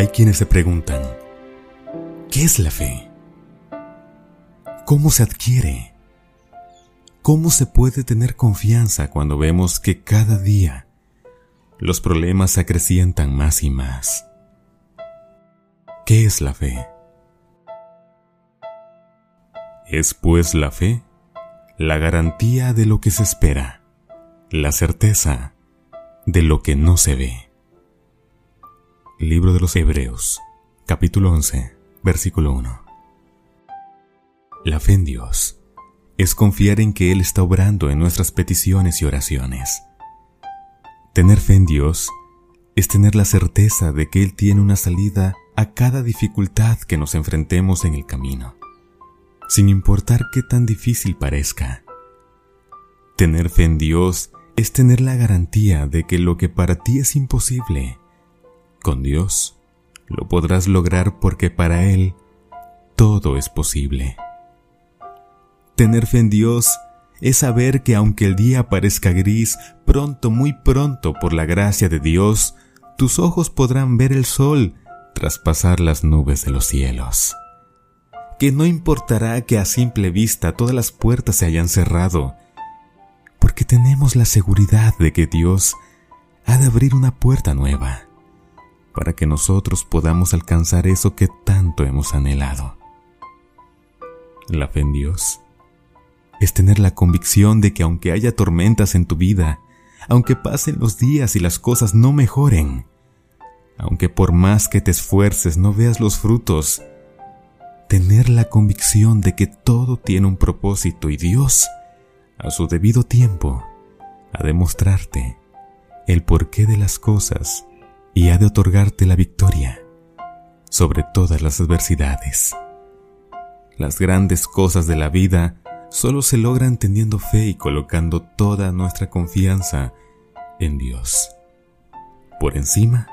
Hay quienes se preguntan, ¿qué es la fe? ¿Cómo se adquiere? ¿Cómo se puede tener confianza cuando vemos que cada día los problemas se acrecientan más y más? ¿Qué es la fe? Es pues la fe la garantía de lo que se espera, la certeza de lo que no se ve. Libro de los Hebreos, capítulo 11, versículo 1. La fe en Dios es confiar en que Él está obrando en nuestras peticiones y oraciones. Tener fe en Dios es tener la certeza de que Él tiene una salida a cada dificultad que nos enfrentemos en el camino, sin importar qué tan difícil parezca. Tener fe en Dios es tener la garantía de que lo que para ti es imposible, con Dios lo podrás lograr porque para Él todo es posible. Tener fe en Dios es saber que aunque el día parezca gris, pronto, muy pronto, por la gracia de Dios, tus ojos podrán ver el sol traspasar las nubes de los cielos. Que no importará que a simple vista todas las puertas se hayan cerrado, porque tenemos la seguridad de que Dios ha de abrir una puerta nueva para que nosotros podamos alcanzar eso que tanto hemos anhelado. La fe en Dios es tener la convicción de que aunque haya tormentas en tu vida, aunque pasen los días y las cosas no mejoren, aunque por más que te esfuerces no veas los frutos, tener la convicción de que todo tiene un propósito y Dios, a su debido tiempo, ha de mostrarte el porqué de las cosas y ha de otorgarte la victoria sobre todas las adversidades. Las grandes cosas de la vida solo se logran teniendo fe y colocando toda nuestra confianza en Dios, por encima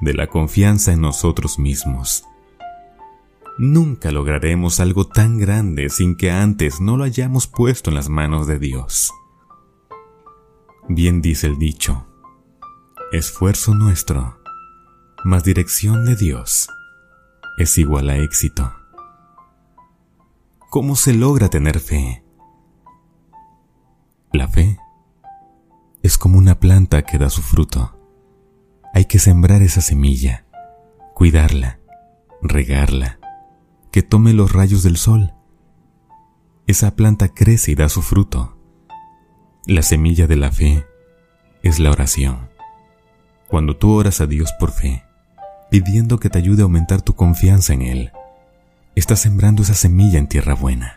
de la confianza en nosotros mismos. Nunca lograremos algo tan grande sin que antes no lo hayamos puesto en las manos de Dios. Bien dice el dicho, esfuerzo nuestro, más dirección de Dios, es igual a éxito. ¿Cómo se logra tener fe? La fe es como una planta que da su fruto. Hay que sembrar esa semilla, cuidarla, regarla, que tome los rayos del sol. Esa planta crece y da su fruto. La semilla de la fe es la oración. Cuando tú oras a Dios por fe, pidiendo que te ayude a aumentar tu confianza en Él, estás sembrando esa semilla en tierra buena.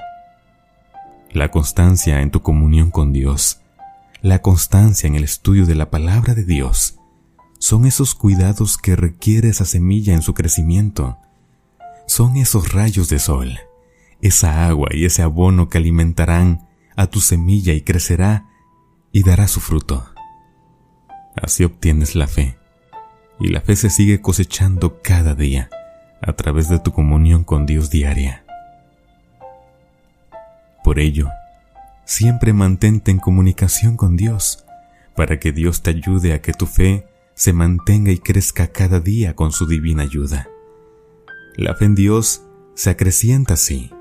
La constancia en tu comunión con Dios, la constancia en el estudio de la palabra de Dios, son esos cuidados que requiere esa semilla en su crecimiento. Son esos rayos de sol, esa agua y ese abono que alimentarán a tu semilla y crecerá y dará su fruto. Así obtienes la fe. Y la fe se sigue cosechando cada día a través de tu comunión con Dios diaria. Por ello, siempre mantente en comunicación con Dios para que Dios te ayude a que tu fe se mantenga y crezca cada día con su divina ayuda. La fe en Dios se acrecienta así,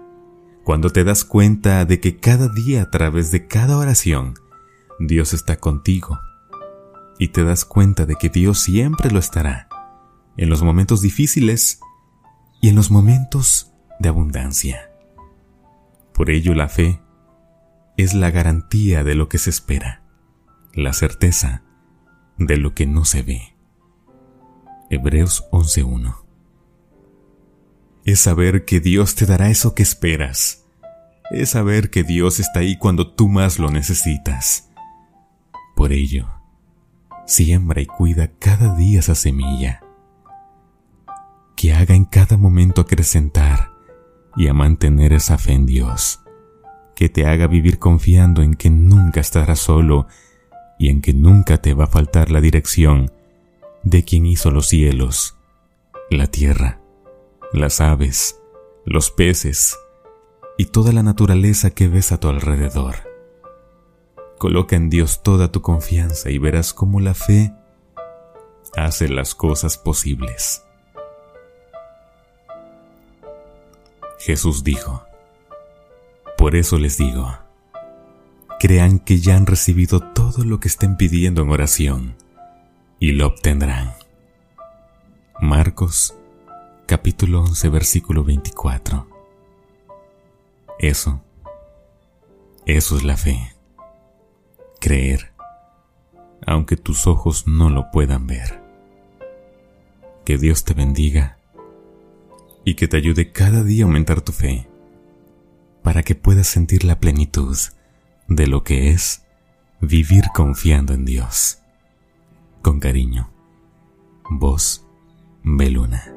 cuando te das cuenta de que cada día a través de cada oración, Dios está contigo y te das cuenta de que Dios siempre lo estará, en los momentos difíciles y en los momentos de abundancia. Por ello la fe es la garantía de lo que se espera, la certeza de lo que no se ve. Hebreos 11.1 Es saber que Dios te dará eso que esperas. Es saber que Dios está ahí cuando tú más lo necesitas. Por ello, siembra y cuida cada día esa semilla, que haga en cada momento acrecentar y a mantener esa fe en Dios, que te haga vivir confiando en que nunca estarás solo y en que nunca te va a faltar la dirección de quien hizo los cielos, la tierra, las aves, los peces y toda la naturaleza que ves a tu alrededor. Coloca en Dios toda tu confianza y verás cómo la fe hace las cosas posibles. Jesús dijo, Por eso les digo, crean que ya han recibido todo lo que estén pidiendo en oración, y lo obtendrán. Marcos capítulo 11 versículo 24. Eso, eso es la fe. Creer, aunque tus ojos no lo puedan ver. Que Dios te bendiga y que te ayude cada día a aumentar tu fe para que puedas sentir la plenitud de lo que es vivir confiando en Dios. Con cariño, vos, Beluna.